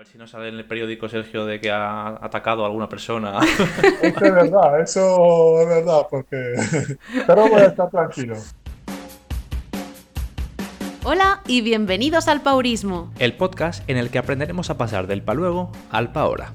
ver si nos sale en el periódico, Sergio, de que ha atacado a alguna persona. Eso es verdad, eso es verdad, porque... Pero voy a estar tranquilo. Hola y bienvenidos al Paurismo. El podcast en el que aprenderemos a pasar del pa luego al pa ahora.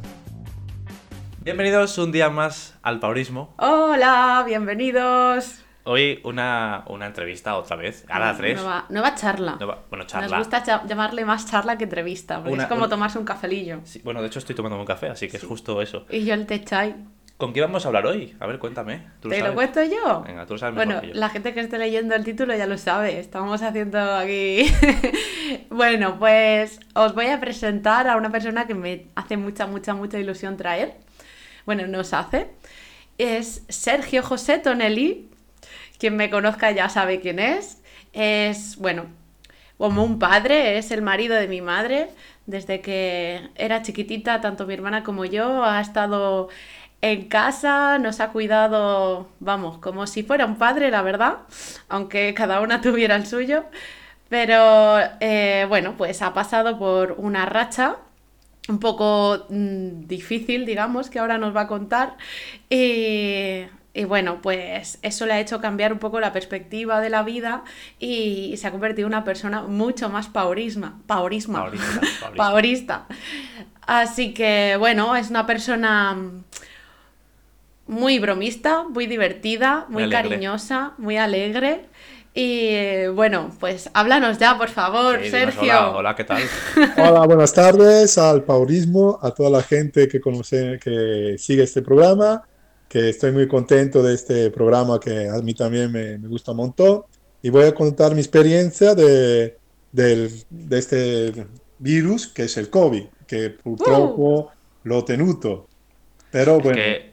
Bienvenidos un día más al Paurismo. Hola, bienvenidos. Hoy una, una entrevista otra vez, a las tres. Nueva, nueva charla. Nueva- bueno, Nos charla. gusta cha- llamarle más charla que entrevista, porque Una- es como una- tomarse un cafelillo. Sí, bueno, de hecho estoy tomando un café, así que es justo eso. Y yo el té chai. ¿Con qué vamos a hablar hoy? A ver, cuéntame. ¿Tú ¿Te lo sabes? cuento yo? Venga, tú lo sabes mejor Bueno, que yo. la gente que esté leyendo el título ya lo sabe. Estamos haciendo aquí. bueno, pues os voy a presentar a una persona que me hace mucha, mucha, mucha ilusión traer. Bueno, nos hace. Es Sergio José Tonelli. Quien me conozca ya sabe quién es. Es, bueno, como un padre, es el marido de mi madre. Desde que era chiquitita, tanto mi hermana como yo, ha estado en casa, nos ha cuidado, vamos, como si fuera un padre, la verdad, aunque cada una tuviera el suyo. Pero eh, bueno, pues ha pasado por una racha un poco mm, difícil, digamos, que ahora nos va a contar. Y, y bueno, pues eso le ha hecho cambiar un poco la perspectiva de la vida y se ha convertido en una persona mucho más paurisma, paurisma, Paulista, Paulista. paurista. Así que bueno, es una persona muy bromista, muy divertida, muy, cariñosa, muy alegre. Y bueno, pues háblanos ya, por favor, Sí, dinos Sergio. Hola, hola, ¿qué tal? Hola, buenas tardes al Paurismo, a toda la gente que conoce, que sigue este programa, que estoy muy contento de este programa que a mí también me, me gusta un montón. Y voy a contar mi experiencia de, del- de este virus que es el COVID, que purtroppo lo tenuto. Pero Es bueno, que,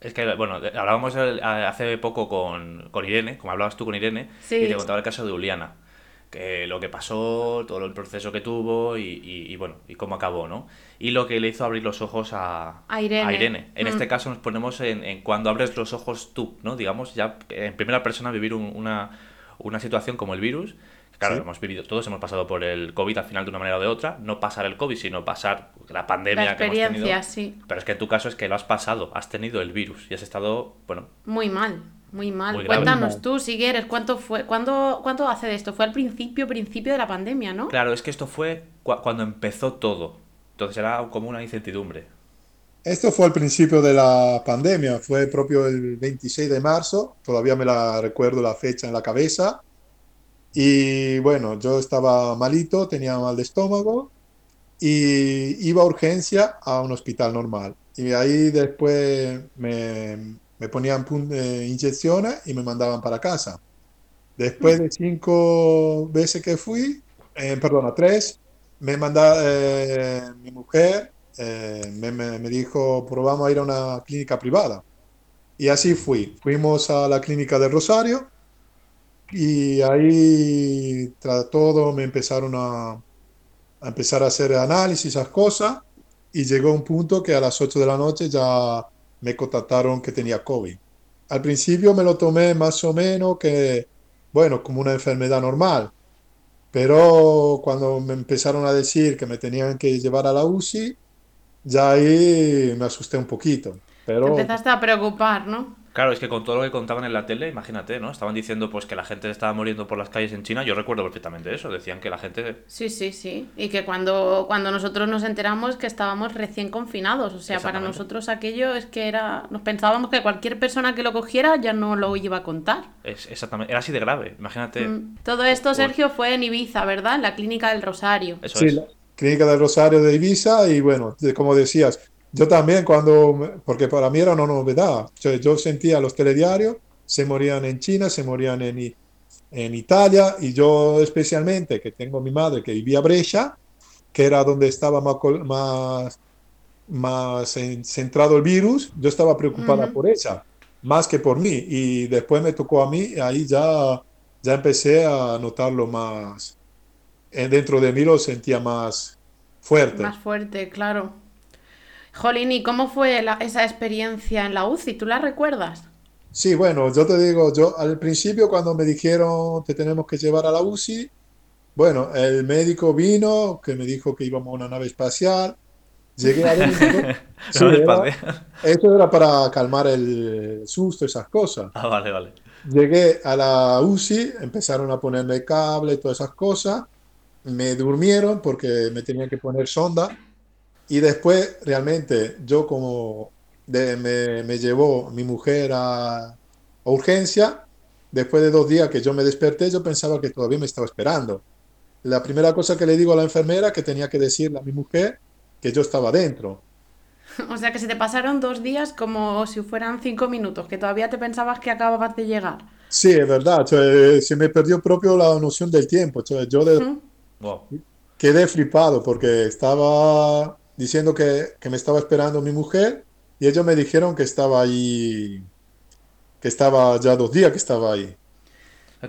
es que, bueno, de- hablábamos hace poco con, con Irene, como hablabas tú con Irene, Sí. y te contaba el caso de Uliana, que lo que pasó, todo el proceso que tuvo y, y- y, bueno, y cómo acabó, ¿no? Y lo que le hizo abrir los ojos a, A Irene. En Mm. este caso nos ponemos en, en cuando abres los ojos tú, ¿no? Digamos, ya en primera persona vivir un- una, una situación como el virus. Claro, Sí. hemos vivido, todos hemos pasado por el COVID al final de una manera o de otra. No pasar el COVID, sino pasar la pandemia La que hemos tenido. experiencia, sí. Pero es que en tu caso es que lo has pasado, has tenido el virus y has estado, bueno, Muy mal, muy mal. Muy grave. Cuéntanos Muy tú, si quieres, ¿cuánto fue, cuándo, cuánto hace de esto? Fue al principio, principio de la pandemia, ¿no? claro, es que esto fue cua- cuando empezó todo. Entonces era como una incertidumbre. Esto fue al principio de la pandemia, fue propio el 26 de marzo, todavía me la recuerdo la fecha en la cabeza. Y bueno, yo estaba malito, tenía mal de estómago y iba a urgencia a un hospital normal. Y ahí después me, me ponían eh, inyecciones y me mandaban para casa. Después de cinco veces que fui, eh, perdona, tres, me manda eh, mi mujer eh, me, me- me dijo, probamos a ir a una clínica privada. Y así fui. Fuimos a la clínica del Rosario y ahí, tras todo, me empezaron a, a empezar a hacer análisis, esas cosas. Y llegó un punto que a las 8 de la noche ya me contactaron que tenía COVID. Al principio me lo tomé más o menos que, bueno, como una enfermedad normal. Pero cuando me empezaron a decir que me tenían que llevar a la UCI, ya ahí me asusté un poquito. Te Pero empezaste a preocupar, ¿no? Claro, es que con todo lo que contaban en la tele, imagínate, ¿no? Estaban diciendo pues que la gente estaba muriendo por las calles en China. Yo recuerdo perfectamente eso. Decían que la gente Sí, sí, sí. Y que cuando, cuando nosotros nos enteramos que estábamos recién confinados. O sea, para nosotros aquello es que era. Nos pensábamos que cualquier persona que lo cogiera ya no lo iba a contar. es exactamente era así de grave. Imagínate. Mm. Todo esto, Sergio, fue en Ibiza, ¿verdad? En la clínica del Rosario. Eso sí, es. la clínica del Rosario de Ibiza y bueno, de- como decías, yo también cuando, porque para mí era una novedad, yo, yo sentía los telediarios, se morían en China, se morían en, en Italia y yo especialmente, que tengo mi madre que vivía a Brescia, que era donde estaba más, más, más en- centrado el virus, yo estaba preocupada por ella, más que por mí. Y después me tocó a mí, y ahí ya, ya empecé a notarlo más, eh, dentro de mí lo sentía más fuerte. Más fuerte, claro. Jolín, ¿y cómo fue la- esa experiencia en la UCI? ¿Tú la recuerdas? Sí, bueno, yo te digo, yo al principio cuando me dijeron te tenemos que llevar a la UCI, bueno, el médico vino, que me dijo que íbamos a una nave espacial, Llegué. Sí, me era- espante. eso era para calmar el susto, esas cosas. Ah, vale, vale. Llegué a la UCI, empezaron a ponerme cable y todas esas cosas. Me durmieron porque me tenían que poner sonda. Y después, realmente, yo como de- me, me llevó mi mujer a, a urgencia, después de dos días que yo me desperté, yo pensaba que todavía me estaba esperando. La primera cosa que le digo a la enfermera que tenía que decirle a mi mujer que yo estaba dentro. O sea que se te pasaron dos días como si fueran cinco minutos, que todavía te pensabas que acababas de llegar. Sí, es verdad, cioè, se me perdió propio la noción del tiempo. yo de-. Wow. quedé flipado porque estaba diciendo que, que me estaba esperando mi mujer y ellos me dijeron que estaba ahí, que estaba ya dos días que estaba ahí.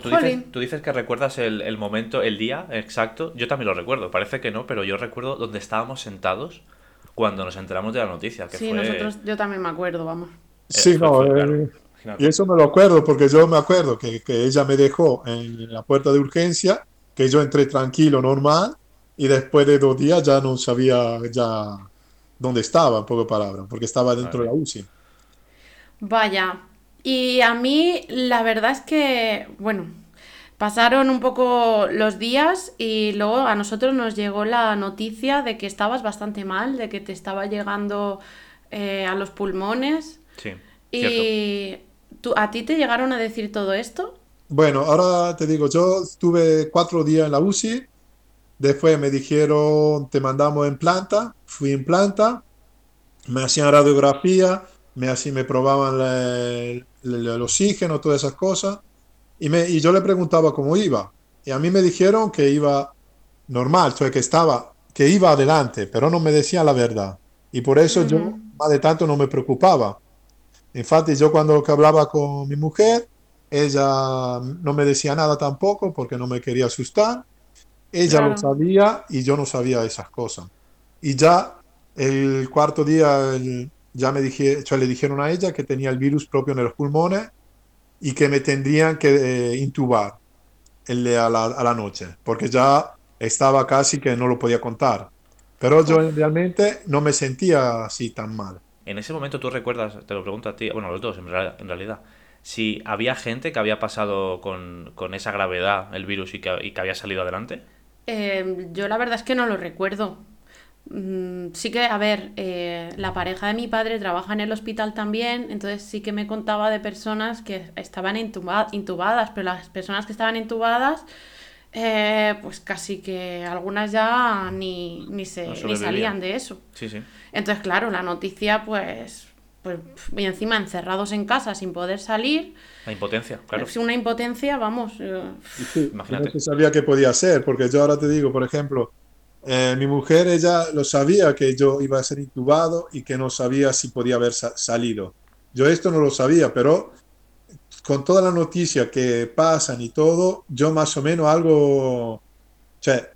Tú dices, Jolín. tú dices que recuerdas el, el momento, el día exacto. Yo también lo recuerdo. Parece que no, pero yo recuerdo donde estábamos sentados cuando nos enteramos de la noticia. Que Sí, fue, nosotros, yo también me acuerdo, vamos. eh, Sí, no, fue, eh, claro, y eso me lo acuerdo porque yo me acuerdo que, que ella me dejó en la puerta de urgencia, que yo entré tranquilo, normal, y después de dos días ya no sabía ya dónde estaba, en pocas palabras, porque estaba dentro de la UCI. Vaya. Y a mí la verdad es que, bueno, pasaron un poco los días y luego a nosotros nos llegó la noticia de que estabas bastante mal, de que te estaba llegando eh, a los pulmones. Sí. Y tú, ¿a ti te llegaron a decir todo esto? Bueno, ahora te digo, yo estuve cuatro días en la UCI, después me dijeron, te mandamos en planta, fui en planta, me hacían radiografía, me, así, me probaban el, el oxígeno, todas esas cosas, y, me, y yo le preguntaba cómo iba, y a mí me dijeron que iba normal, sea, que estaba, que iba adelante, pero no me decían la verdad, y por eso yo más de tanto no me preocupaba. Infatti, yo cuando hablaba con mi mujer, ella no me decía nada tampoco porque no me quería asustar. Ella lo sabía y yo no sabía esas cosas. Y ya el cuarto día el- ya me dije, le dijeron a ella que tenía el virus propio en los pulmones y que me tendrían que eh, intubar el, a la, a la noche porque ya estaba casi que no lo podía contar. Pero yo realmente no me sentía así tan mal. En ese momento tú recuerdas, te lo pregunto a ti, bueno, a los dos en real- en realidad, si había gente que había pasado con, con esa gravedad el virus y que, y que había salido adelante. Eh, yo la verdad es que no lo recuerdo. Mm, sí que, a ver, eh, la pareja de mi padre trabaja en el hospital también, entonces sí que me contaba de personas que estaban intuba- intubadas, pero las personas que estaban intubadas, eh, pues casi que algunas ya ni, ni, se, No ni salían de eso. Sí, sí. Entonces, claro, la noticia, pues, pues, y encima encerrados en casa sin poder salir, La impotencia, claro. es una impotencia, vamos. eh, sí, Imagínate. No se sabía qué podía hacer, porque yo ahora te digo, por ejemplo, eh, mi mujer, ella lo sabía que yo iba a ser intubado y que no sabía si podía haber sa- salido. Yo esto no lo sabía, pero con toda la noticia que pasan y todo, yo más o menos algo, cioè,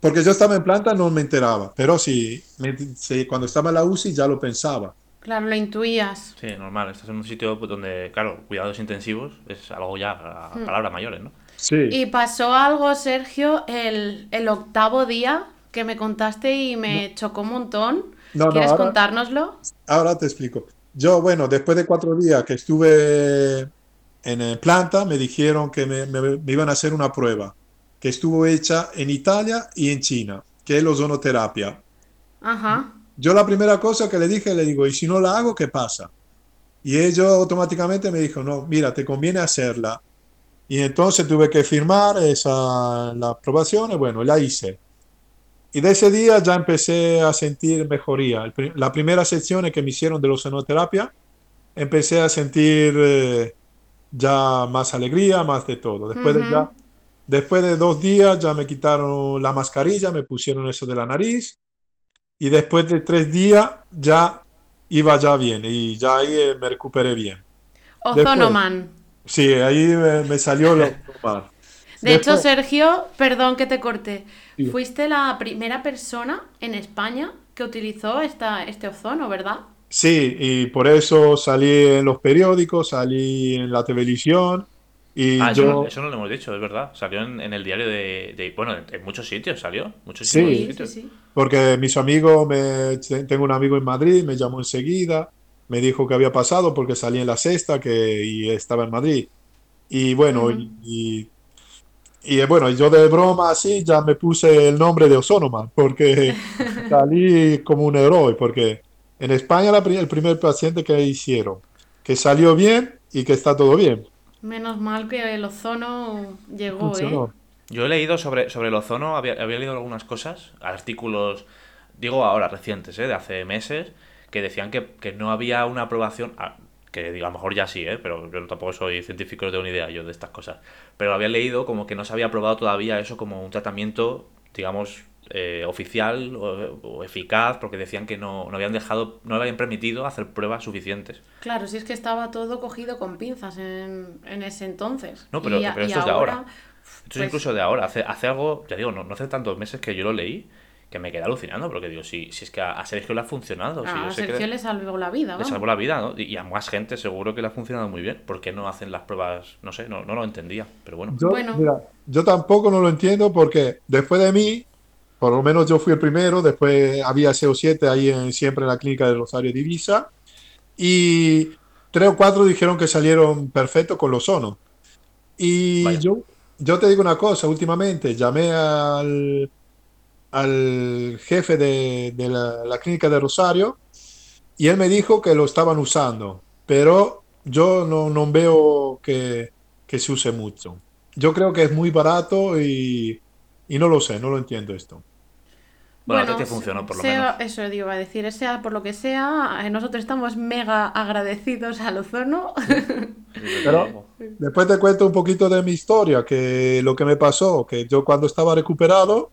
porque yo estaba en planta no me enteraba, pero sí, me- sí, cuando estaba en la UCI ya lo pensaba. Claro, lo intuías. Sí, normal. Estás en un sitio pues, donde, claro, cuidados intensivos es algo ya, a palabras mayores, ¿no? Sí. Y pasó algo, Sergio, el, el octavo día que me contaste y me chocó un montón. No, no, ¿Quieres ahora- contárnoslo? Ahora te explico. Yo, bueno, después de cuatro días que estuve en planta, me dijeron que me, me- me iban a hacer una prueba que estuvo hecha en Italia y en China, que es la ozonoterapia. Ajá. Yo la primera cosa que le dije, le digo, ¿y si no la hago, qué pasa? Y ellos automáticamente me dijo, no, mira, te conviene hacerla. Y entonces tuve que firmar esa, la aprobación y bueno, la hice. Y de ese día ya empecé a sentir mejoría. La primera sección que me hicieron de la ozonoterapia, empecé a sentir eh, ya más alegría, más de todo. Después de, ya, después de dos días ya me quitaron la mascarilla, me pusieron eso de la nariz. Y después de tres días ya iba ya bien y ya ahí eh, me recuperé bien. Ozonoman. Sí, ahí me, me salió lo normal. De hecho, Sergio, perdón que te corte, Sí. fuiste la primera persona en España que utilizó esta, este ozono, ¿verdad? Sí, y por eso salí en los periódicos, salí en la televisión Y Ah, eso, yo, no, eso no lo hemos dicho, es verdad. Salió en, en el diario de, de- Bueno, en, en muchos sitios salió. Muchos Sí. Sí, sí, sitios. sí. porque mis amigos, me, tengo un amigo en Madrid, me llamó enseguida, me dijo que había pasado porque salí en la sexta que, y estaba en Madrid. Y bueno, Ujú. y, y, eh, bueno, yo de broma así ya me puse el nombre de Ozonoman porque salí como un héroe, porque en España la el primer paciente que hicieron, que salió bien y que está todo bien. Menos mal que el ozono llegó, ¿eh? Funcionó. Yo he leído sobre, sobre el ozono, había, había leído algunas cosas, artículos, digo ahora, recientes, ¿eh? de hace meses, que decían que, que no había una aprobación, ah, que digo, a lo mejor ya sí, ¿eh? pero yo tampoco soy científico, no tengo ni idea yo de estas cosas, pero había leído como que no se había aprobado todavía eso como un tratamiento, digamos, eh, oficial o, o eficaz, porque decían que no, no habían dejado, no habían permitido hacer pruebas suficientes. Claro, si es que estaba todo cogido con pinzas en, en ese entonces. No, pero- Y esto es de ahora. Esto pues, es incluso de ahora, hace, hace algo, ya digo, no, no hace tantos meses que yo lo leí, que me quedé alucinando, porque digo, si, si es que a, a Sergio le ha funcionado, si A sé que le, le salvó la vida, le vamos. salvó la vida, ¿no? Y, y a más gente seguro que le ha funcionado muy bien, ¿por qué no hacen las pruebas? No sé, no, no lo entendía, pero bueno. Yo, Bueno. mira, yo tampoco no lo entiendo porque después de mí, por lo menos yo fui el primero, después había CO7 ahí en, siempre en la clínica de Rosario Divisa y tres o cuatro dijeron que salieron perfectos con los sonos. Y Vaya. yo, yo te digo una cosa, últimamente llamé al, al jefe de, de la, la clínica de Rosario y él me dijo que lo estaban usando, pero yo no, no veo que, que se use mucho. Yo creo que es muy barato y, y no lo sé, no lo entiendo esto. Bueno, a ti te funcionó, por lo sea- menos. Eso digo, a decir, sea por lo que sea, eh, nosotros estamos mega agradecidos al ozono. Pero después te cuento un poquito de mi historia, que lo que me pasó, que yo cuando estaba recuperado,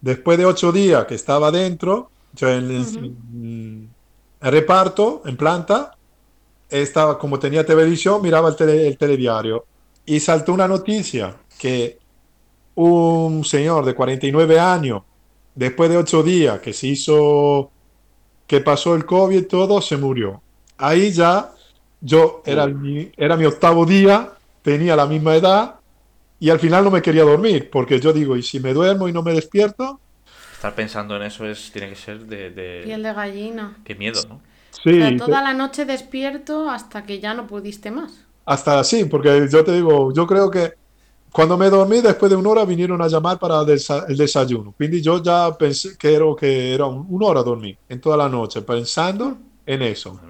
después de ocho días que estaba dentro, yo en, en- en reparto, en planta, estaba, como tenía televisión, miraba el, tele- el telediario. Y saltó una noticia que un señor de 49 años, después de ocho días que se hizo, que pasó el COVID y todo, se murió. Ahí ya yo era mi, era mi octavo día, tenía la misma edad y al final no me quería dormir, porque yo digo, ¿y si me duermo y no me despierto? Estar pensando en eso es tiene que ser de... de- Piel de gallina. Qué miedo, ¿no? Sí, O sea, te- toda la noche despierto hasta que ya no pudiste más. hasta así, porque yo te digo, yo creo que cuando me dormí, después de una hora vinieron a llamar para el desa- el desayuno. Quindi yo ya pensé que era, que era un- una hora dormir en toda la noche, pensando en eso.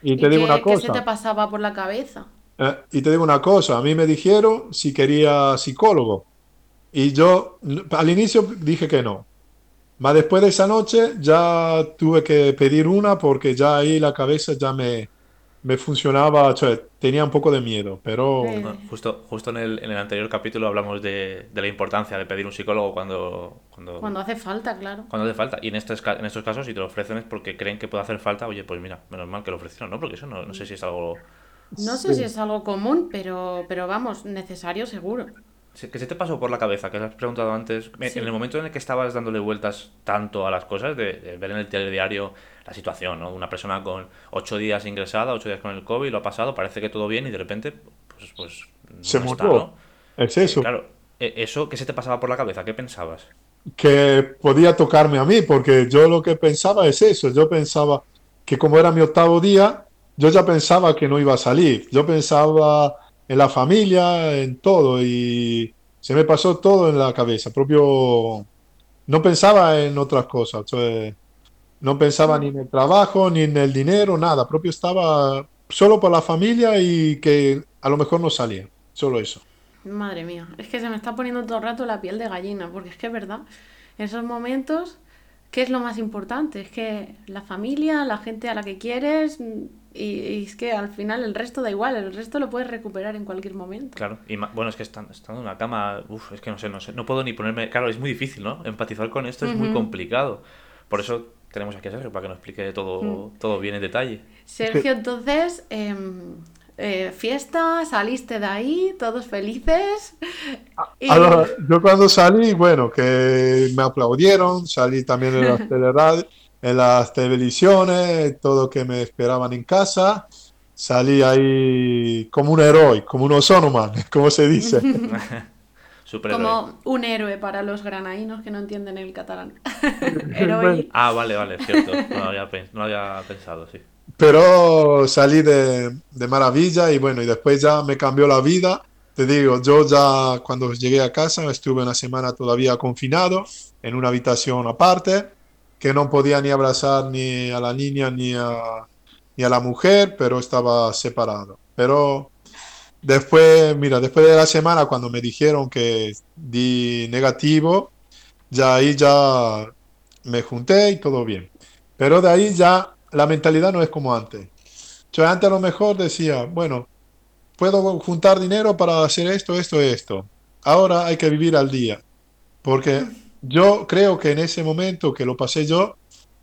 Y ¿Y te digo qué, una qué se te cosa, pasaba por la cabeza? Eh, y te digo una cosa, a mí me dijeron si quería psicólogo. Y yo al inicio dije que no. Mas después de esa noche ya tuve que pedir una porque ya ahí la cabeza ya me, me funcionaba, o sea, tenía un poco de miedo, pero. Bueno, justo, justo en el, en el anterior capítulo hablamos de, de la importancia de pedir un psicólogo cuando, cuando, Cuando hace falta, claro. cuando hace falta. Y en estos, en estos casos, si te lo ofrecen es porque creen que puede hacer falta, oye, pues mira, menos mal que lo ofrecieron, ¿no? Porque eso no, no sé si es algo... No sé Sí. si es algo común, pero, pero vamos, necesario seguro. se- ¿Qué se te pasó por la cabeza? Que has preguntado antes. En- Sí. En el momento en el que estabas dándole vueltas tanto a las cosas, de, de ver en el telediario la situación, ¿no? Una persona con ocho días ingresada, ocho días con el COVID, lo ha pasado, parece que todo bien y de repente, pues, pues no se está, murió. ¿no? Es eso. Claro, e- eso, ¿qué se te pasaba por la cabeza? ¿Qué pensabas? que podía tocarme a mí, porque yo lo que pensaba es eso, yo pensaba que como era mi octavo día, yo ya pensaba que no iba a salir, yo pensaba en la familia, en todo, y se me pasó todo en la cabeza, propio, no pensaba en otras cosas, no pensaba ni en el trabajo, ni en el dinero, nada, propio estaba solo por la familia y que a lo mejor no salía, solo eso. Madre mía, es que se me está poniendo todo el rato la piel de gallina, porque es que es verdad, en esos momentos, ¿qué es lo más importante? Es que la familia, la gente a la que quieres, y, y es que al final el resto da igual, el resto lo puedes recuperar en cualquier momento. Claro, y ma- bueno, es que estando, estando en una cama, uf, es que no sé, no sé, no puedo ni ponerme, claro, es muy difícil, ¿no? Empatizar con esto es muy complicado. Por eso tenemos aquí a Sergio para que nos explique todo, todo bien en detalle. Sergio, entonces, em, eh, fiesta, saliste de ahí, todos felices. y- Ahora, yo cuando salí, bueno, que me aplaudieron, salí también en las telerad- en las televisiones, todo que me esperaban en casa. salí ahí como un héroe, como un ozonoman, como se dice. Como un héroe para los granaínos que no entienden el catalán. Héroe. Ah, vale, vale, cierto. No lo había, no había pensado, sí. Pero salí de, de maravilla y bueno, y después ya me cambió la vida. Te digo, yo ya cuando llegué a casa estuve una semana todavía confinado en una habitación aparte, que no podía ni abrazar ni a la niña ni a, ni a la mujer, pero estaba separado. Pero después, mira, después de la semana cuando me dijeron que di negativo, ya ahí ya me junté y todo bien. Pero de ahí ya la mentalidad no es como antes. Yo antes a lo mejor decía, bueno, puedo juntar dinero para hacer esto, esto, esto. Ahora hay que vivir al día. Porque yo creo que en ese momento que lo pasé yo,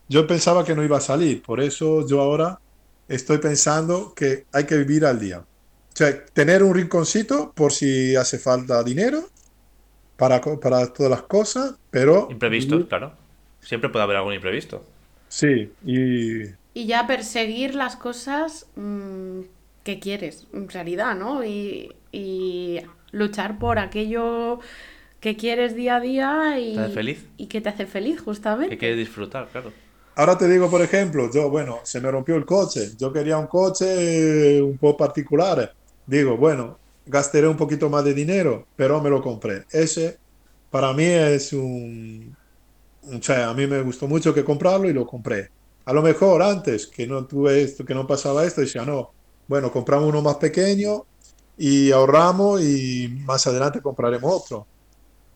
yo pensaba que no iba a salir. Por eso yo ahora estoy pensando que hay que vivir al día. O sea, tener un rinconcito por si hace falta dinero para, co- para todas las cosas, pero... Imprevistos, claro. Siempre puede haber algún imprevisto. Sí, y Y ya perseguir las cosas mm, que quieres, en realidad, ¿no? Y, y luchar por aquello que quieres día a día y, ¿Te feliz? y que te hace feliz, Que justamente. quieres disfrutar, claro. Ahora te digo, por ejemplo, yo, bueno, se me rompió el coche. Yo quería un coche eh, un poco particular. Digo, bueno, gastaré un poquito más de dinero, pero me lo compré. Ese para mí es un... O sea, a mí me gustó mucho que comprarlo y lo compré. A lo mejor antes que no tuve esto, que no pasaba esto, decía, no, bueno, compramos uno más pequeño y ahorramos y más adelante compraremos otro.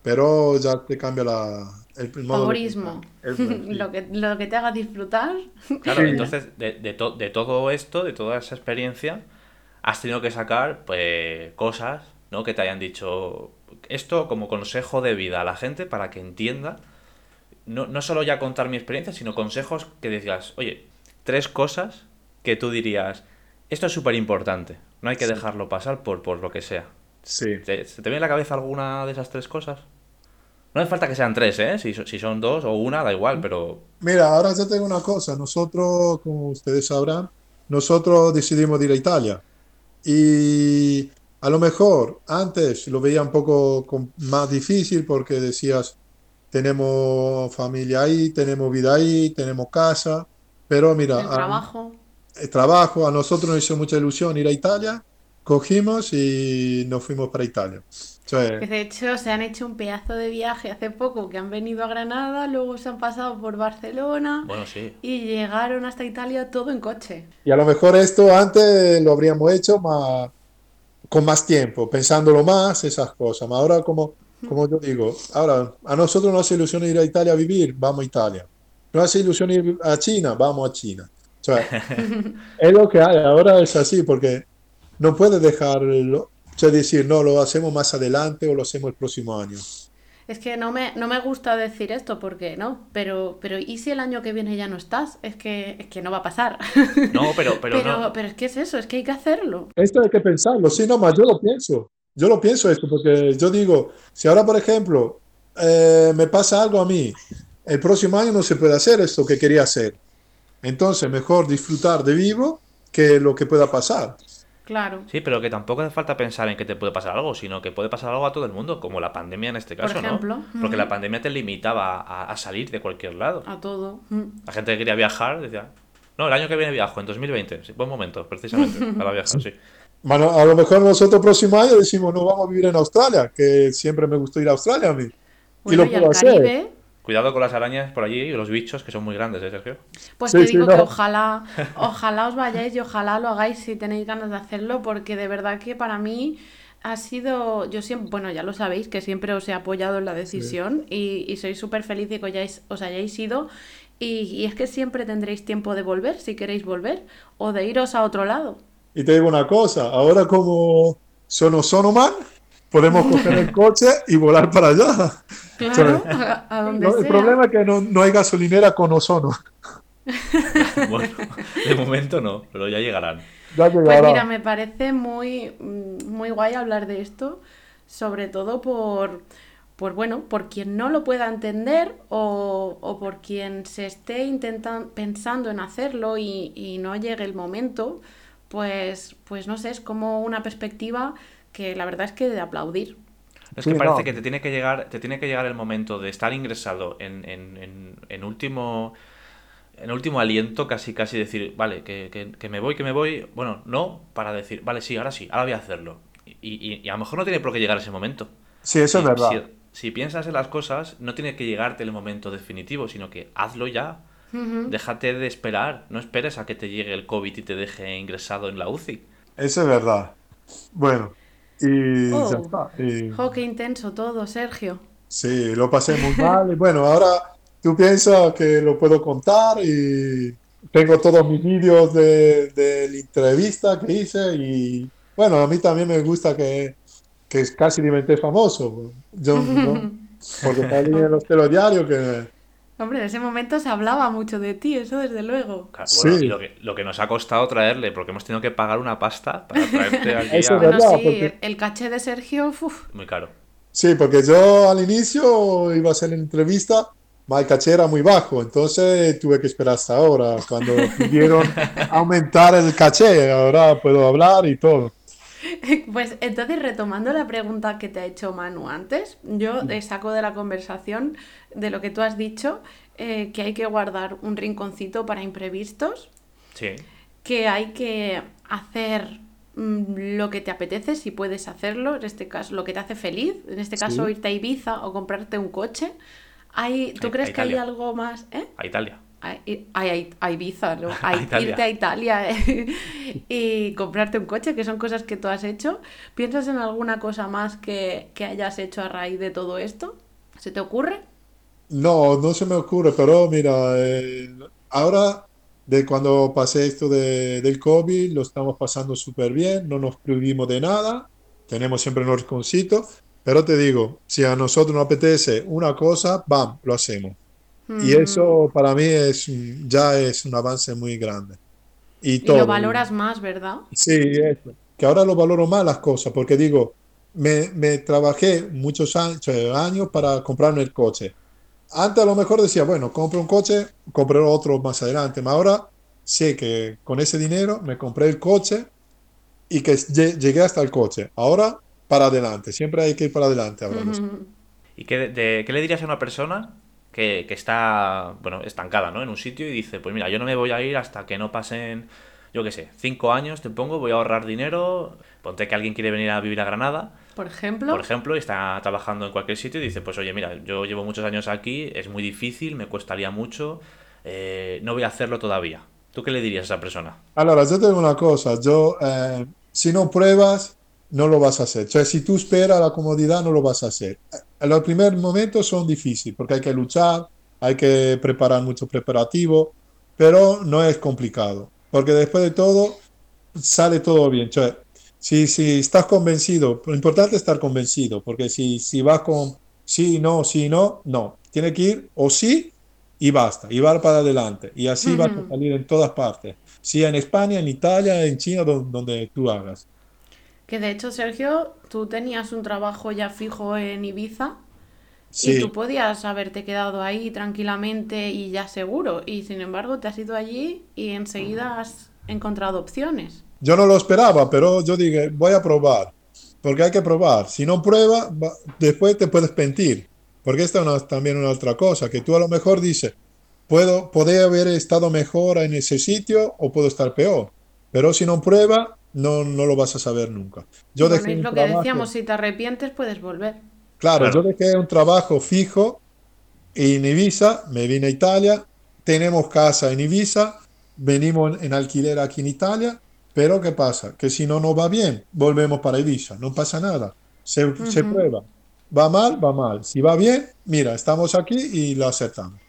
Pero ya te cambia la, el, el modo de Favorismo. El- Lo que, lo que te haga disfrutar. Claro, Sí. entonces, de, de, to- de todo esto, de toda esa experiencia, has tenido que sacar, pues, cosas, ¿no? Que te hayan dicho esto como consejo de vida a la gente para que entienda, no, no solo ya contar mi experiencia, sino consejos que decías, oye, tres cosas que tú dirías, esto es súper importante, no hay que dejarlo pasar por, por lo que sea. Sí. ¿Te- ¿Se te viene a la cabeza alguna de esas tres cosas? No hace falta que sean tres, ¿eh? Si, si son dos o una, da igual, pero Mira, ahora yo tengo una cosa. Nosotros, como ustedes sabrán, nosotros decidimos ir a Italia. Y a lo mejor antes lo veía un poco más difícil porque decías, tenemos familia ahí, tenemos vida ahí, tenemos casa. Pero mira, El a- trabajo. el trabajo, a nosotros nos hizo mucha ilusión ir a Italia. Cogimos y nos fuimos para Italia. O sea, Que de hecho se han hecho un pedazo de viaje hace poco, que han venido a Granada, luego se han pasado por Barcelona bueno, sí. y llegaron hasta Italia todo en coche. Y a lo mejor esto antes lo habríamos hecho más, con más tiempo, pensándolo más, esas cosas. Ahora, como, como yo digo, ahora a nosotros nos hace ilusión ir a Italia a vivir, vamos a Italia. Nos hace ilusión ir a China, vamos a China. O sea, es lo que hay, ahora es así, porque no puedes dejarlo, o sea, decir, no, lo hacemos más adelante o lo hacemos el próximo año. Es que no me, no me gusta decir esto porque no, pero, pero ¿y si el año que viene ya no estás? Es que, es que no va a pasar. No, pero, pero, Pero, no. pero es que es eso, es que hay que hacerlo. Esto hay que pensarlo, sí, no, más yo lo pienso. Yo lo pienso esto, porque yo digo, si ahora, por ejemplo, eh, me pasa algo a mí, el próximo año no se puede hacer esto que quería hacer. Entonces, mejor disfrutar de vivo que lo que pueda pasar. Claro. Sí, pero que tampoco hace falta pensar en que te puede pasar algo, sino que puede pasar algo a todo el mundo, como la pandemia en este Por caso, ejemplo, ¿no? Porque la pandemia te limitaba a, a salir de cualquier lado. A todo. Mm. La gente que quería viajar decía, no, el año que viene viajo, en 2020. Sí, buen momento, precisamente, para viajar, sí. Bueno, a lo mejor nosotros próximo año decimos, no vamos a vivir en Australia, que siempre me gustó ir a Australia a mí. Y lo y al puedo hacer. Caribe, Cuidado con las arañas por allí y los bichos que son muy grandes, ¿eh, Sergio? pues Sí, te sí, digo no. que ojalá, ojalá os vayáis y ojalá lo hagáis si tenéis ganas de hacerlo, porque de verdad que para mí ha sido, yo siempre, bueno, ya lo sabéis, que siempre os he apoyado en la decisión y, y soy súper feliz de que os hayáis, os hayáis ido. Y, y es que siempre tendréis tiempo de volver, si queréis volver, o de iros a otro lado. Y te digo una cosa, ahora como sono Sonoman, podemos coger el coche y volar para allá. Claro, a, a donde No, el problema es que no, no hay gasolinera con ozono. Bueno, de momento no, pero ya llegarán. Ya Pues mira, me parece muy, muy guay hablar de esto, sobre todo por, por bueno, por quien no lo pueda entender o, o por quien se esté intentando, pensando en hacerlo y, y no llegue el momento, pues, pues no sé, es como una perspectiva que la verdad es que de aplaudir. Es Sí, que parece no. que te tiene que llegar, te tiene que llegar el momento de estar ingresado en, en, en, en último en último aliento, casi casi decir, vale, que, que, que me voy, que me voy. Bueno, no, para decir, vale, sí, ahora sí, ahora voy a hacerlo. Y, y, y a lo mejor no tiene por qué llegar ese momento. Sí, eso es verdad. Si, si piensas en las cosas, no tiene que llegarte el momento definitivo, sino que hazlo ya. Déjate de esperar. No esperes a que te llegue el COVID y te deje ingresado en la UCI. Eso es verdad. Bueno, y Oh. ya está. Y- qué intenso todo, Sergio. sí, lo pasé muy mal. Y bueno, ahora tú piensas que lo puedo contar y tengo todos mis vídeos de, de la entrevista que hice y bueno, a mí también me gusta que, que casi diventé famoso. Yo, ¿no? Porque salí en los telediarios que... Hombre, en ese momento se hablaba mucho de ti, eso desde luego. Claro, Sí. bueno, y lo que, lo que nos ha costado traerle, porque hemos tenido que pagar una pasta para traerte aquí Eso a- Bueno, sí, porque- el, caché de Sergio, uf, Muy caro. Sí, porque yo al inicio iba a hacer la entrevista, el caché era muy bajo, entonces tuve que esperar hasta ahora, cuando pidieron aumentar el caché, ahora puedo hablar y todo. Pues entonces, retomando la pregunta que te ha hecho Manu antes, yo eh, saco de la conversación de lo que tú has dicho, eh, que hay que guardar un rinconcito para imprevistos, Sí. que hay que hacer mm, lo que te apetece, si puedes hacerlo, en este caso, lo que te hace feliz, en este caso Sí. irte a Ibiza o comprarte un coche. Hay, ¿Tú A- crees a que hay algo más? ¿Eh? A Italia. A, i- a- a- Ibiza, ¿no? A, irte a Italia eh, y comprarte un coche, que son cosas que tú has hecho. ¿Piensas en alguna cosa más que, que hayas hecho a raíz de todo esto? ¿Se te ocurre? No, no se me ocurre, pero mira, eh, ahora de cuando pasé esto de, del COVID, lo estamos pasando súper bien, no nos prohibimos de nada, tenemos siempre un rinconcito, pero te digo, si a nosotros nos apetece una cosa, ¡bam!, lo hacemos. Y Mm, eso para mí es, ya es un avance muy grande. Y y todo. lo valoras más, ¿verdad? Sí, eso. Que ahora lo valoro más las cosas, porque digo, me, me trabajé muchos años, años para comprarme el coche. Antes a lo mejor decía, bueno, compro un coche, compré otro más adelante, pero ahora sé que con ese dinero me compré el coche y que lle- llegué hasta el coche. Ahora para adelante, siempre hay que ir para adelante. ¿Y qué, de- qué le dirías a una persona que, que está, bueno, estancada, ¿no? En un sitio y dice, pues mira, yo no me voy a ir hasta que no pasen, yo qué sé, cinco años, te pongo, voy a ahorrar dinero, ponte que alguien quiere venir a vivir a Granada, Por ejemplo, por ejemplo, y está trabajando en cualquier sitio y dice, pues oye, mira, yo llevo muchos años aquí, es muy difícil, me costaría mucho, eh, no voy a hacerlo todavía. ¿Tú qué le dirías a esa persona? Allora, yo tengo una cosa, yo, eh, si no pruebas, no lo vas a hacer. Cioè, si tú esperas la comodidad, no lo vas a hacer. Los primeros momentos son difíciles, porque hay que luchar, hay que preparar mucho preparativo, pero no es complicado, porque después de todo, sale todo bien. Cioè, si, si estás convencido, lo importante es estar convencido, porque si, si vas con sí, no, sí, no, no. Tiene que ir o sí y basta, y va para adelante. Y así vas a Ujú. salir en todas partes, sea en España, en Italia, en China, don- donde tú hagas. Que de hecho, Sergio, tú tenías un trabajo ya fijo en Ibiza y tú podías haberte quedado ahí tranquilamente y ya seguro. Y sin embargo, te has ido allí y enseguida has encontrado opciones. yo no lo esperaba, pero yo dije, voy a probar, porque hay que probar. Si no pruebas, después te puedes pentir, porque esta es una- también una otra cosa, que tú a lo mejor dices, puedo, podría haber estado mejor en ese sitio o puedo estar peor, pero si no pruebas, no, no lo vas a saber nunca. Yo Bueno, dejé es lo que trabajo- decíamos, si te arrepientes puedes volver. Claro, Claro. yo dejé un trabajo fijo en Ibiza, me vine a Italia, tenemos casa en Ibiza, venimos en alquiler aquí en Italia, pero ¿qué pasa? Que si no nos va bien, volvemos para Ibiza, no pasa nada, se, se prueba. Va mal, va mal. Si va bien, mira, estamos aquí y lo aceptamos.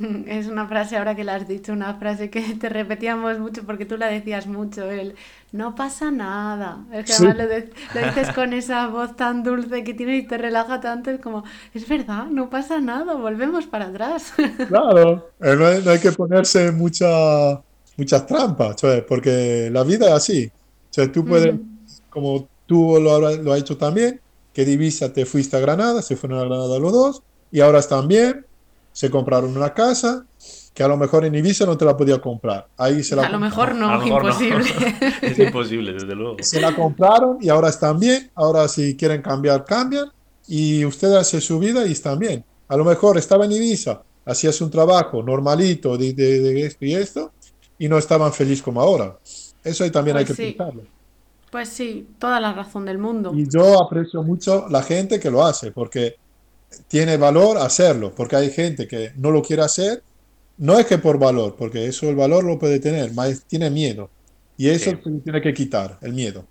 Es una frase, ahora que la has dicho, una frase que te repetíamos mucho porque tú la decías mucho, el no pasa nada. Es que Sí. además lo, de- lo dices con esa voz tan dulce que tiene y te relaja tanto, es como, es verdad, no pasa nada, volvemos para atrás. Claro, eh, no hay, no hay que ponerse mucha- muchas trampas, porque la vida es así. Tú puedes, como tú lo, lo has hecho también, que de Ibiza te fuiste a Granada, se fueron a Granada los dos, y ahora están bien, se compraron una casa, que a lo mejor en Ibiza no te la podía comprar. Ahí se la A lo mejor no, lo mejor no. imposible. es imposible, desde luego. se la compraron y ahora están bien. Ahora si quieren cambiar, cambian. Y usted hace su vida y están bien. A lo mejor estaba en Ibiza, hacías un trabajo normalito de, de- de esto y esto y no estaban felices como ahora. Eso ahí también hay Pues que sí. pensarlo. Pues sí, toda la razón del mundo. Y yo aprecio mucho la gente que lo hace porque tiene valor hacerlo, porque hay gente que no lo quiere hacer. No es que por valor, porque eso el valor lo puede tener, más tiene miedo. Y eso Sí. tiene que quitar, el miedo.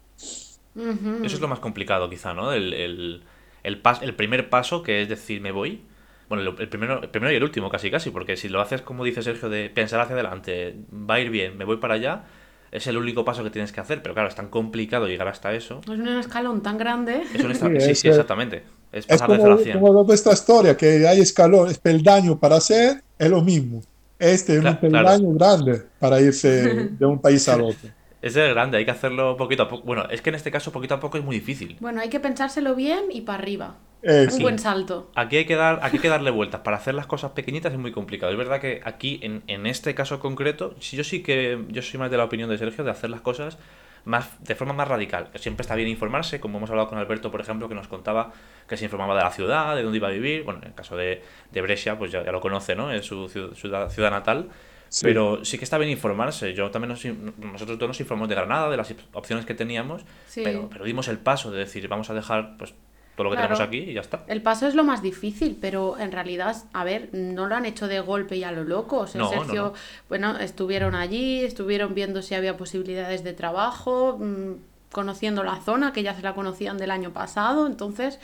Eso es lo más complicado, quizá, ¿no? El, el, el, pas- el primer paso, que es decir, me voy. Bueno, el, primero, el primero y el último, casi casi, porque si lo haces como dice Sergio, de pensar hacia adelante, va a ir bien, me voy para allá, es el único paso que tienes que hacer. Pero claro, es tan complicado llegar hasta eso. Es un escalón tan grande. Es un esta- Sí, sí, exactamente. Es Es pasar de como, 0 a 100. como vuestra historia, que hay escalón, es peldaño para hacer, es lo mismo. Este es Cla- un peldaño grande para irse de un país al otro. Es el grande, hay que hacerlo poquito a poco. Bueno, es que en este caso poquito a poco es muy difícil. Bueno, hay que pensárselo bien y para arriba. Eso. Un buen salto. Aquí hay que dar, aquí hay que darle vueltas. Para hacer las cosas pequeñitas es muy complicado. Es verdad que aquí, en, en este caso concreto, yo sí que yo soy más de la opinión de Sergio de hacer las cosas más de forma más radical. Siempre está bien informarse, como hemos hablado con Alberto, por ejemplo, que nos contaba que se informaba de la ciudad, de dónde iba a vivir. Bueno, en el caso de, de Brescia, pues ya, ya lo conoce, ¿no? Es su ciudad, ciudad- natal. Sí. Pero sí que está bien informarse. Yo también nos, nosotros todos nos informamos de Granada, de las opciones que teníamos, Sí. pero, pero dimos el paso de decir, vamos a dejar pues todo lo que Claro. tenemos aquí y ya está. El paso es lo más difícil, pero en realidad, a ver, no lo han hecho de golpe y a lo loco. O sea, No, no, Sergio, no. bueno, estuvieron allí, estuvieron viendo si había posibilidades de trabajo, mm, conociendo la zona, que ya se la conocían del año pasado. Entonces,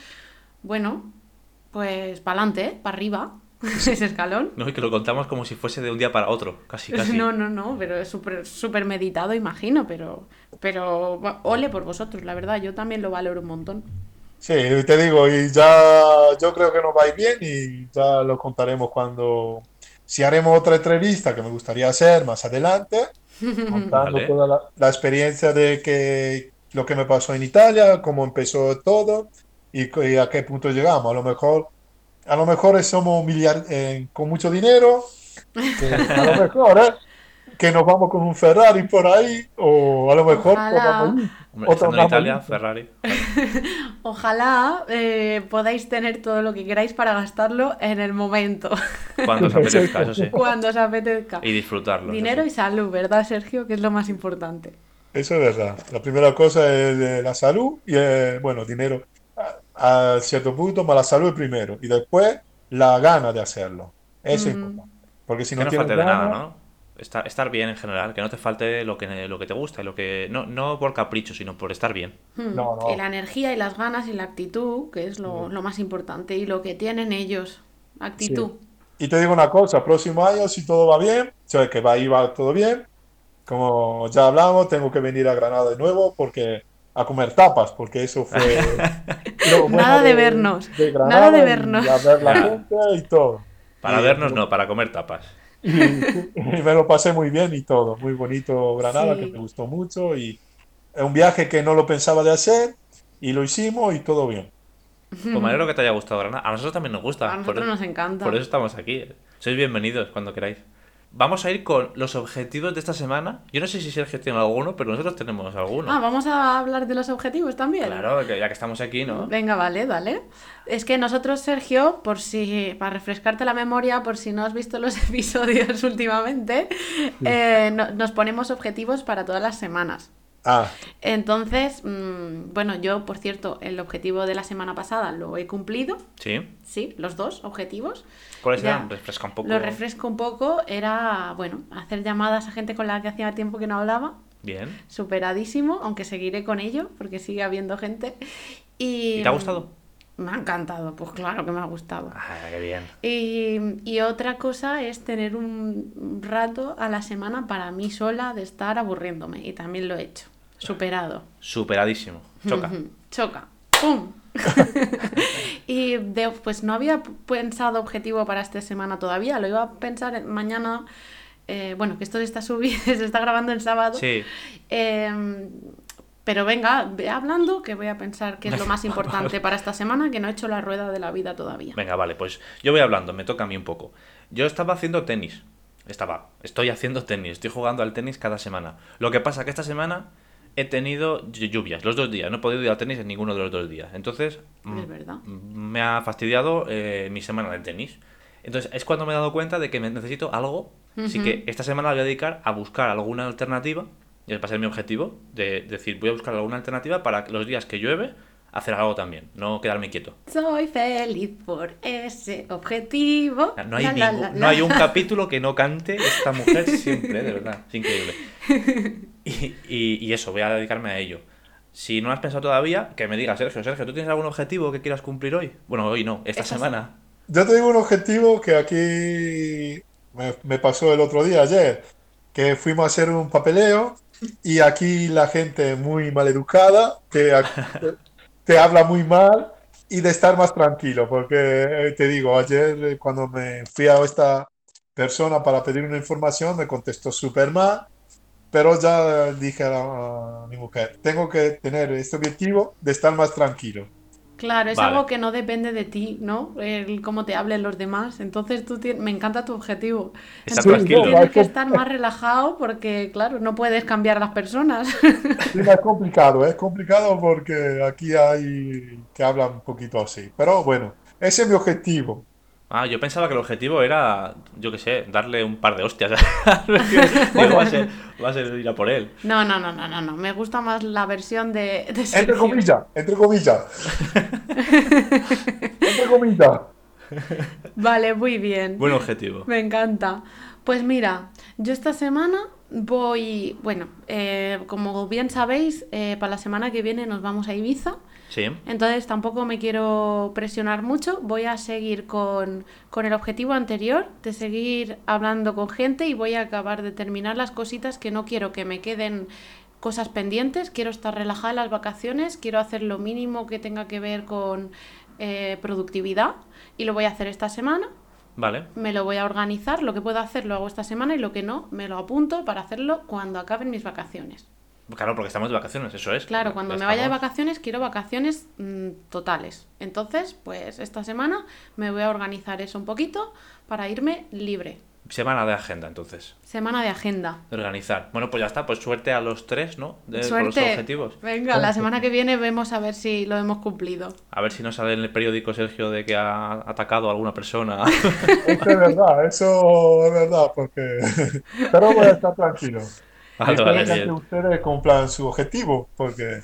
bueno, pues para adelante, para arriba, ese escalón. No, y que lo contamos como si fuese de un día para otro, casi, casi. No, no, no, pero es súper súper meditado, imagino, pero, pero ole por vosotros, la verdad, yo también lo valoro un montón. Sí, te digo, y ya yo creo que nos va a ir bien y ya lo contaremos cuando, si haremos otra entrevista que me gustaría hacer más adelante, contando Vale. toda la, la experiencia de que lo que me pasó en Italia, cómo empezó todo y, y a qué punto llegamos. A lo mejor, a lo mejor somos miliar- eh, con mucho dinero, que a lo mejor, ¿eh? que nos vamos con un Ferrari por ahí, o a lo mejor. Hombre, Otra estando en Italia. Ferrari. Ojalá eh, podáis tener todo lo que queráis para gastarlo en el momento, Cuando os apetezca, eso sí. cuando os apetezca. Y disfrutarlo. Dinero y salud, ¿verdad, Sergio? Que es lo más importante. Eso es verdad. La primera cosa es eh, la salud y, eh, bueno, dinero a, a cierto punto, más la salud primero. Y después la gana de hacerlo. Eso es Mm. importante. Porque si Que no no tienes de nada, gana, ¿no? Estar, estar bien en general, que no te falte lo que, lo que te gusta y lo que. No, no por capricho, sino por estar bien. Hmm. No, no. Y la energía y las ganas y la actitud, que es lo, lo más importante, y lo que tienen ellos. Actitud. Y te digo una cosa, próximo año, si todo va bien, o sea, que va a ir va todo bien, como ya hablamos, tengo que venir a Granada de nuevo porque a comer tapas, porque eso fue lo bueno Nada de vernos, de nada Granada de y vernos. a ver la gente y todo. Para Y- vernos, no, para comer tapas. Y, y me lo pasé muy bien y todo, muy bonito Granada, Sí. que me gustó mucho y es un viaje que no lo pensaba de hacer y lo hicimos y todo bien. Pues me alegro que te haya gustado Granada. A nosotros también nos gusta. A nosotros por, nos encanta. por eso estamos aquí. Sois bienvenidos cuando queráis. Vamos a ir con los objetivos de esta semana. Yo no sé si Sergio tiene alguno, pero nosotros tenemos alguno. Ah, vamos a hablar de los objetivos también. Claro, que ya que estamos aquí, ¿no? Venga, vale, dale. Es que nosotros, Sergio, por si, para refrescarte la memoria, por si no has visto los episodios últimamente, eh, no- nos ponemos objetivos para todas las semanas. Ah, Entonces, mm, bueno, yo, por cierto, el objetivo de la semana pasada lo he cumplido, Sí. sí, los dos objetivos. ¿Cuáles eran? Refresca un poco. Lo refresco un poco, era, bueno, hacer llamadas a gente con la que hacía tiempo que no hablaba, Bien. superadísimo, aunque seguiré con ello, porque sigue habiendo gente. ¿Y, ¿Y te ha gustado? Me ha encantado, pues claro que me ha gustado. Ah, qué bien. Y, y otra cosa es tener un rato a la semana para mí sola de estar aburriéndome, y también lo he hecho. Superado. Superadísimo. Choca. Choca. ¡Pum! y de- pues no había pensado objetivo para esta semana todavía, lo iba a pensar mañana. eh, bueno, que esto se está subiendo, se está grabando el sábado. Sí. Eh, pero venga, ve hablando que voy a pensar qué es lo más importante para esta semana, que no he hecho la rueda de la vida todavía. Venga, vale, pues yo voy hablando, me toca a mí un poco. Yo estaba haciendo tenis. estaba, estoy haciendo tenis, estoy jugando al tenis cada semana. Lo que pasa que esta semana he tenido llu- lluvias los dos días, no he podido ir al tenis en ninguno de los dos días. Entonces, mm, Es verdad. me ha fastidiado eh, mi semana de tenis. Entonces, es cuando me he dado cuenta de que necesito algo. Así que esta semana la voy a dedicar a buscar alguna alternativa. Y ese va a ser mi objetivo. De decir, voy a buscar alguna alternativa para los días que llueve hacer algo también. No quedarme quieto. Soy feliz por ese objetivo. No hay, La, la, ningún- la, no hay un capítulo que no cante esta mujer siempre, de verdad. Es increíble. Y, y- y eso, voy a dedicarme a ello. Si no lo has pensado todavía, que me digas, Sergio, Sergio, ¿tú tienes algún objetivo que quieras cumplir hoy? Bueno, hoy no, esta semana. Yo tengo un objetivo que aquí me, me pasó el otro día, ayer, que fuimos a hacer un papeleo y aquí la gente muy maleducada te, te, habla muy mal y de estar más tranquilo, porque eh, te digo, ayer eh, cuando me fui a esta persona para pedir una información me contestó súper mal, pero ya dije a, la- a mi mujer, tengo que tener este objetivo de estar más tranquilo. Claro, es Vale. algo que no depende de ti, ¿no? El cómo te hablen los demás. Entonces tú tienes... me encanta tu objetivo. Está Entonces, tranquilo. Tienes que estar más relajado porque, claro, no puedes cambiar a las personas. Sí, es complicado, es complicado porque aquí hay que hablan un poquito así. Pero bueno, ese es mi objetivo. Ah, yo pensaba que el objetivo era, yo qué sé, darle un par de hostias. Digo, va a ser, va a ser ir a por él. No, no, no, no, no, no. Me gusta más la versión de, de Entre comillas, entre comillas. Entre comillas. Vale, muy bien. Buen objetivo. Me encanta. Pues mira, yo esta semana voy, bueno, eh, como bien sabéis, eh, para la semana que viene nos vamos a Ibiza. Sí. Entonces tampoco me quiero presionar mucho. Voy a seguir con, con el objetivo anterior de seguir hablando con gente y voy a acabar de terminar las cositas que no quiero que me queden cosas pendientes. Quiero estar relajada en las vacaciones. Quiero hacer lo mínimo que tenga que ver con eh, productividad y lo voy a hacer esta semana. Vale. Me lo voy a organizar. Lo que puedo hacer lo hago esta semana y lo que no me lo apunto para hacerlo cuando acaben mis vacaciones. Claro, porque estamos de vacaciones, eso es. Claro, cuando Ya me vaya de vacaciones quiero vacaciones mm, totales. Entonces, pues esta semana me voy a organizar eso un poquito para irme libre. Semana de agenda, entonces. Semana de agenda. De organizar. Bueno, pues ya está. Pues suerte a los tres, ¿no? De, los objetivos. Venga, la semana que viene vemos a ver si lo hemos cumplido. A ver si nos sale en el periódico, Sergio, de que ha atacado a alguna persona. Eso es verdad, eso es verdad, porque... Pero voy a estar tranquilo. Vale, que ustedes cumplan su objetivo, porque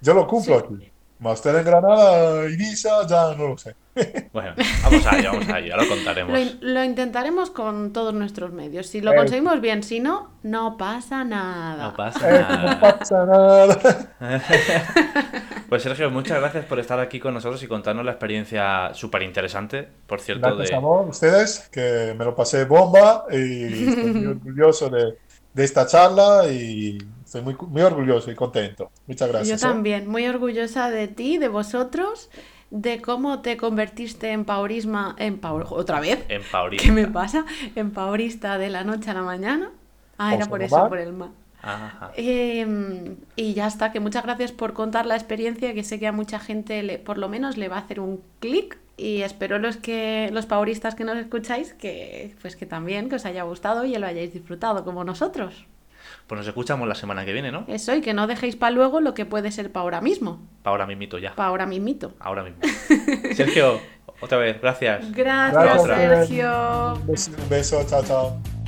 yo lo cumplo aquí. Más ustedes en Granada, Ibiza, ya no lo sé. Bueno, vamos a ello, vamos a ello. Ya lo contaremos. Lo, in- lo intentaremos con todos nuestros medios. Si lo Eh. conseguimos bien, si no, no pasa nada. No pasa Eh, no nada. pasa nada. Pues Sergio, muchas gracias por estar aquí con nosotros y contarnos la experiencia súper interesante, por cierto, Gracias de... a vos, ustedes, que me lo pasé bomba y estoy muy orgulloso de, de esta charla y estoy muy, muy orgulloso y contento. Muchas Yo gracias. ¿eh? también, muy orgullosa de ti, de vosotros, de cómo te convertiste en paurisma, en paur- otra vez, En Paurita. ¿qué me pasa? En paurista de la noche a la mañana. Ah, era por ¿no eso, por el mar. Ajá. Eh, y ya está, que muchas gracias por contar la experiencia, que sé que a mucha gente le- por lo menos le va a hacer un clic y espero los que los pauristas que nos escucháis que pues que también que os haya gustado y lo hayáis disfrutado como nosotros. Pues nos escuchamos la semana que viene, ¿no? Eso y que no dejéis para luego lo que puede ser para ahora mismo, Pa' ahora mismito ya. para ahora mismito. Ahora mismo. Sergio, otra vez, gracias. Gracias, Otra. Sergio. Un beso, un beso, chao, chao.